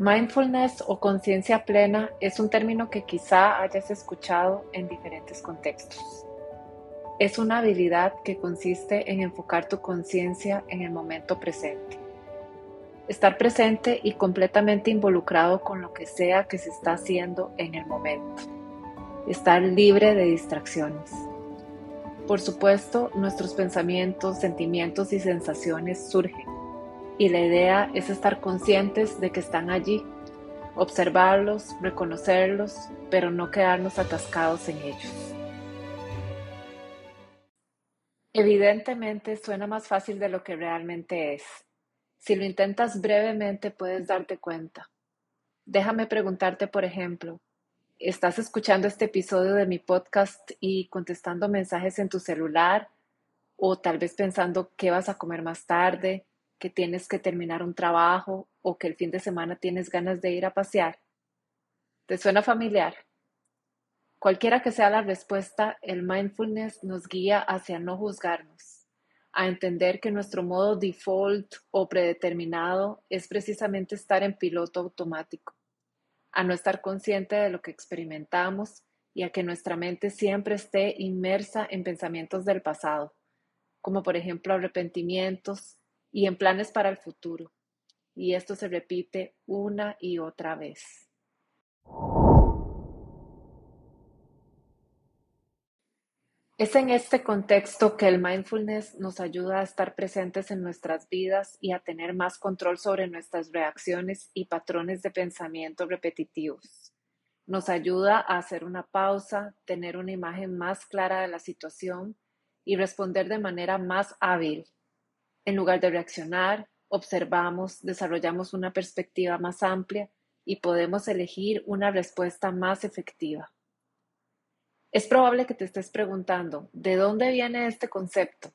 Mindfulness o conciencia plena es un término que quizá hayas escuchado en diferentes contextos. Es una habilidad que consiste en enfocar tu conciencia en el momento presente. Estar presente y completamente involucrado con lo que sea que se está haciendo en el momento. Estar libre de distracciones. Por supuesto, nuestros pensamientos, sentimientos y sensaciones surgen y la idea es estar conscientes de que están allí, observarlos, reconocerlos, pero no quedarnos atascados en ellos. Evidentemente suena más fácil de lo que realmente es. Si lo intentas brevemente puedes darte cuenta. Déjame preguntarte, por ejemplo, ¿estás escuchando este episodio de mi podcast y contestando mensajes en tu celular? O tal vez pensando qué vas a comer más tarde, que tienes que terminar un trabajo o que el fin de semana tienes ganas de ir a pasear? ¿Te suena familiar? Cualquiera que sea la respuesta, el mindfulness nos guía hacia no juzgarnos, a entender que nuestro modo default o predeterminado es precisamente estar en piloto automático, a no estar consciente de lo que experimentamos y a que nuestra mente siempre esté inmersa en pensamientos del pasado, como por ejemplo arrepentimientos, y en planes para el futuro. Y esto se repite una y otra vez. Es en este contexto que el mindfulness nos ayuda a estar presentes en nuestras vidas y a tener más control sobre nuestras reacciones y patrones de pensamiento repetitivos. Nos ayuda a hacer una pausa, tener una imagen más clara de la situación y responder de manera más hábil en lugar de reaccionar, observamos, desarrollamos una perspectiva más amplia y podemos elegir una respuesta más efectiva. Es probable que te estés preguntando, ¿de dónde viene este concepto?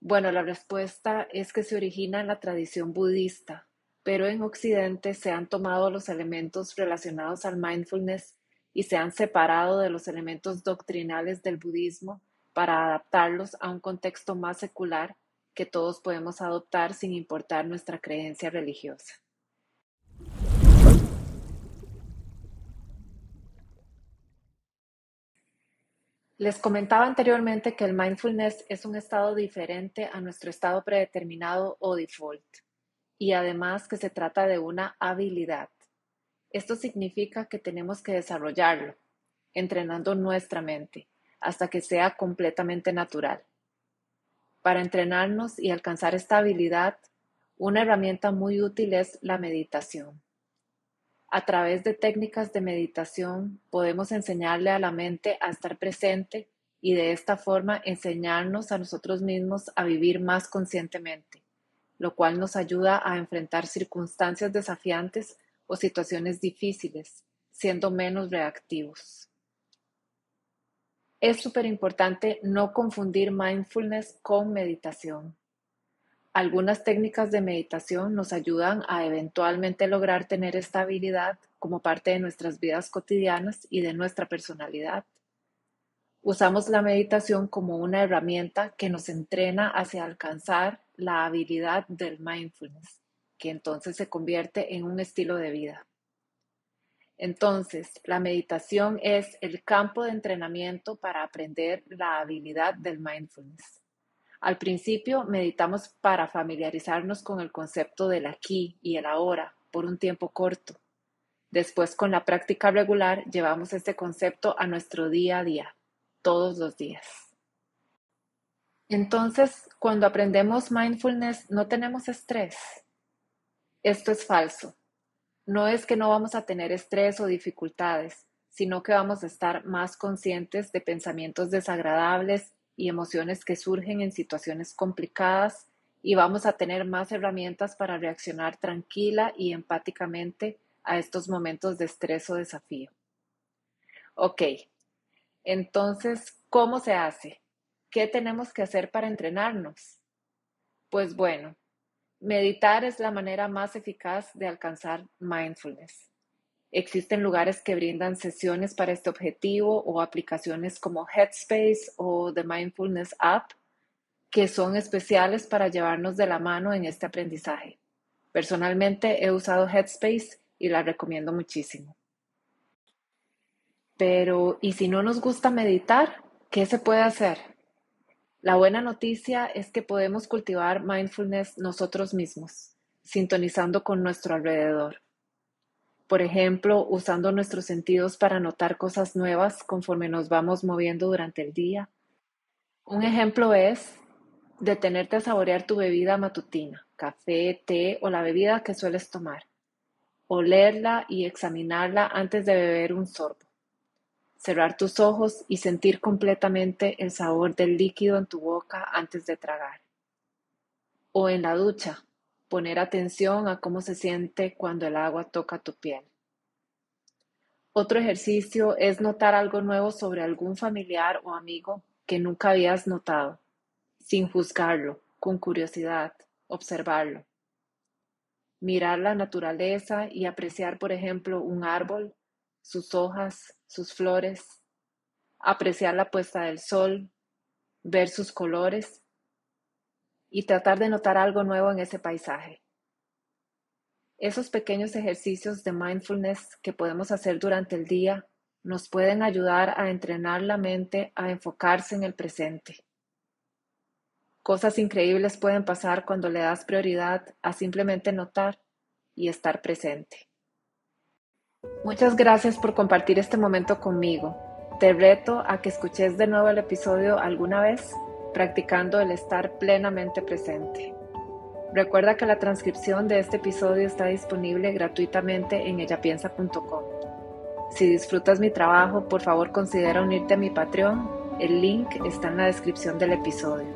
Bueno, la respuesta es que se origina en la tradición budista, pero en Occidente se han tomado los elementos relacionados al mindfulness y se han separado de los elementos doctrinales del budismo para adaptarlos a un contexto más secular que todos podemos adoptar sin importar nuestra creencia religiosa. Les comentaba anteriormente que el mindfulness es un estado diferente a nuestro estado predeterminado o default y además que se trata de una habilidad. Esto significa que tenemos que desarrollarlo, entrenando nuestra mente hasta que sea completamente natural. Para entrenarnos y alcanzar esta habilidad, una herramienta muy útil es la meditación. A través de técnicas de meditación podemos enseñarle a la mente a estar presente y de esta forma enseñarnos a nosotros mismos a vivir más conscientemente, lo cual nos ayuda a enfrentar circunstancias desafiantes o situaciones difíciles, siendo menos reactivos. Es súper importante no confundir mindfulness con meditación. Algunas técnicas de meditación nos ayudan a eventualmente lograr tener esta habilidad como parte de nuestras vidas cotidianas y de nuestra personalidad. Usamos la meditación como una herramienta que nos entrena hacia alcanzar la habilidad del mindfulness, que entonces se convierte en un estilo de vida. Entonces, la meditación es el campo de entrenamiento para aprender la habilidad del mindfulness. Al principio meditamos para familiarizarnos con el concepto del aquí y el ahora por un tiempo corto. Después, con la práctica regular, llevamos este concepto a nuestro día a día, todos los días. Entonces, cuando aprendemos mindfulness, no tenemos estrés. Esto es falso no es que no vamos a tener estrés o dificultades, sino que vamos a estar más conscientes de pensamientos desagradables y emociones que surgen en situaciones complicadas y vamos a tener más herramientas para reaccionar tranquila y empáticamente a estos momentos de estrés o desafío. Ok, entonces, ¿cómo se hace? ¿Qué tenemos que hacer para entrenarnos? Pues bueno, Meditar es la manera más eficaz de alcanzar mindfulness. Existen lugares que brindan sesiones para este objetivo o aplicaciones como Headspace o The Mindfulness App que son especiales para llevarnos de la mano en este aprendizaje. Personalmente he usado Headspace y la recomiendo muchísimo. Pero, ¿y si no nos gusta meditar? ¿Qué se puede hacer? La buena noticia es que podemos cultivar mindfulness nosotros mismos, sintonizando con nuestro alrededor. Por ejemplo, usando nuestros sentidos para notar cosas nuevas conforme nos vamos moviendo durante el día. Un ejemplo es detenerte a saborear tu bebida matutina, café, té o la bebida que sueles tomar. Olerla y examinarla antes de beber un sorbo. Cerrar tus ojos y sentir completamente el sabor del líquido en tu boca antes de tragar. O en la ducha, poner atención a cómo se siente cuando el agua toca tu piel. Otro ejercicio es notar algo nuevo sobre algún familiar o amigo que nunca habías notado, sin juzgarlo, con curiosidad, observarlo. Mirar la naturaleza y apreciar, por ejemplo, un árbol, sus hojas, sus flores, apreciar la puesta del sol, ver sus colores y tratar de notar algo nuevo en ese paisaje. Esos pequeños ejercicios de mindfulness que podemos hacer durante el día nos pueden ayudar a entrenar la mente a enfocarse en el presente. Cosas increíbles pueden pasar cuando le das prioridad a simplemente notar y estar presente. Muchas gracias por compartir este momento conmigo. Te reto a que escuches de nuevo el episodio alguna vez practicando el estar plenamente presente. Recuerda que la transcripción de este episodio está disponible gratuitamente en ellapiensa.com. Si disfrutas mi trabajo, por favor considera unirte a mi Patreon. El link está en la descripción del episodio.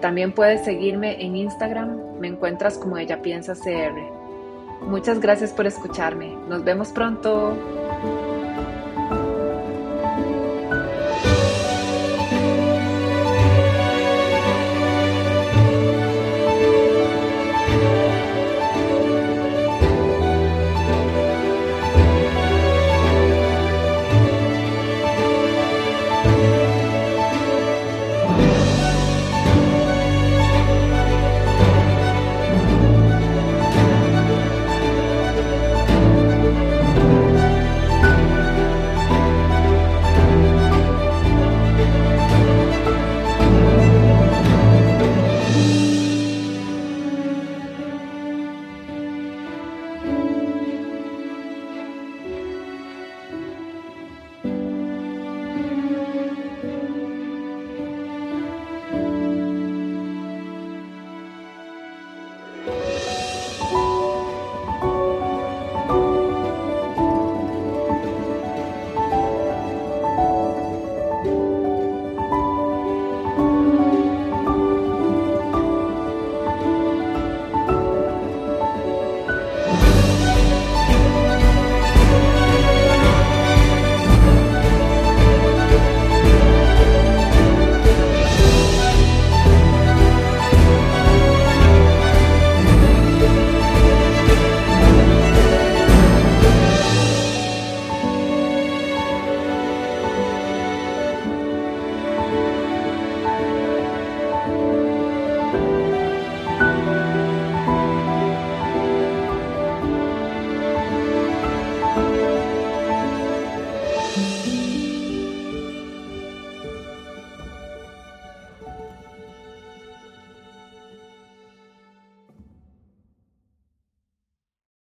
También puedes seguirme en Instagram, me encuentras como ella piensa CR. Muchas gracias por escucharme. Nos vemos pronto.